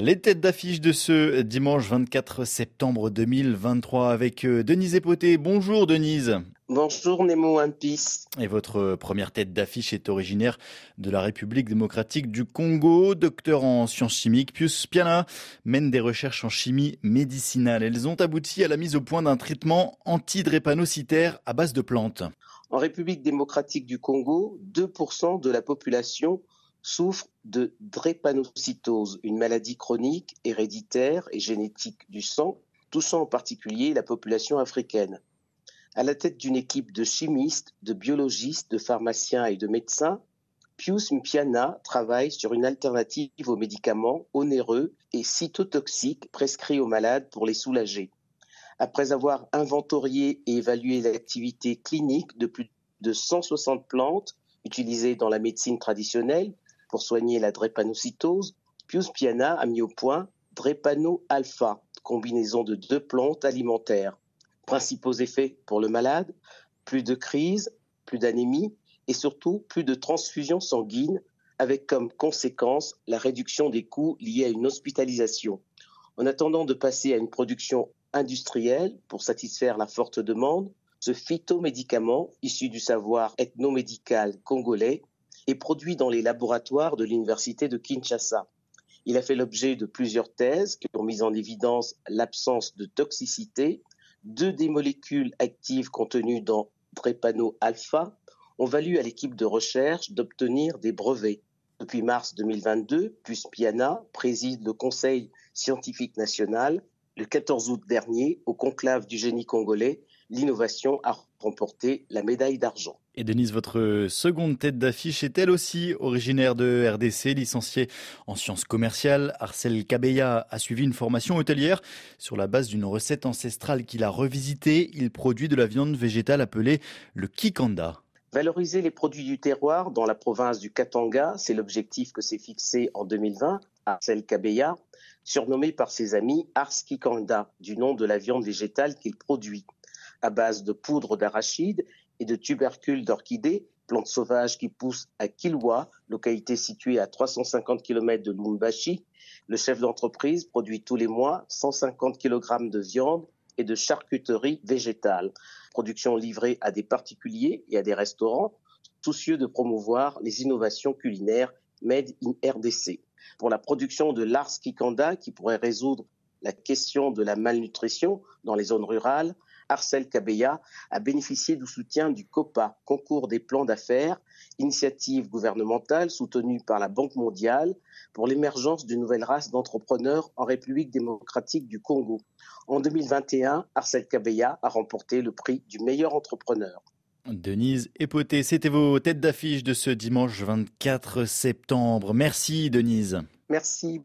Les têtes d'affiche de ce dimanche 24 septembre 2023 avec euh, Denise Epoté. Bonjour Denise. Bonjour Nemo One Piece. Et votre première tête d'affiche est originaire de la République démocratique du Congo. Docteur en sciences chimiques, Pius Piana mène des recherches en chimie médicinale. Elles ont abouti à la mise au point d'un traitement antidrépanocytaire à base de plantes. En République démocratique du Congo, 2% de la population souffre de drépanocytose, une maladie chronique, héréditaire et génétique du sang, touchant en particulier la population africaine. À la tête d'une équipe de chimistes, de biologistes, de pharmaciens et de médecins, Pius Mpiana travaille sur une alternative aux médicaments onéreux et cytotoxiques prescrits aux malades pour les soulager. Après avoir inventorié et évalué l'activité clinique de plus de 160 plantes utilisées dans la médecine traditionnelle, pour soigner la drépanocytose, Pius Piana a mis au point Drépano alpha, combinaison de deux plantes alimentaires. Principaux effets pour le malade, plus de crise, plus d'anémie et surtout plus de transfusion sanguine avec comme conséquence la réduction des coûts liés à une hospitalisation. En attendant de passer à une production industrielle pour satisfaire la forte demande, ce phytomédicament, issu du savoir ethnomédical congolais, est produit dans les laboratoires de l'université de Kinshasa. Il a fait l'objet de plusieurs thèses qui ont mis en évidence l'absence de toxicité. Deux des molécules actives contenues dans Drépano alpha ont valu à l'équipe de recherche d'obtenir des brevets. Depuis mars 2022, Piana préside le Conseil scientifique national. Le 14 août dernier, au conclave du génie congolais, l'innovation a remporté la médaille d'argent. Et Denise, votre seconde tête d'affiche est elle aussi originaire de RDC, licenciée en sciences commerciales? Arcel Kabeya a suivi une formation hôtelière sur la base d'une recette ancestrale qu'il a revisitée. Il produit de la viande végétale appelée le kikanda. Valoriser les produits du terroir dans la province du Katanga, c'est l'objectif que s'est fixé en 2020 Arcel Kabeya, surnommé par ses amis Ars Kikanda, du nom de la viande végétale qu'il produit à base de poudre d'arachide et de tubercules d'orchidées, plantes sauvages qui poussent à Kilwa, localité située à 350 km de Lumbashi. Le chef d'entreprise produit tous les mois 150 kg de viande et de charcuterie végétale. Production livrée à des particuliers et à des restaurants, soucieux de promouvoir les innovations culinaires made in RDC. Pour la production de l'Ars Kikanda, qui pourrait résoudre la question de la malnutrition dans les zones rurales, Arcel Kabeya a bénéficié du soutien du COPA, Concours des plans d'affaires, initiative gouvernementale soutenue par la Banque mondiale pour l'émergence d'une nouvelle race d'entrepreneurs en République démocratique du Congo. En 2021, Arcel Kabeya a remporté le prix du meilleur entrepreneur. Denise Epoté, c'était vos têtes d'affiche de ce dimanche 24 septembre. Merci Denise. Merci.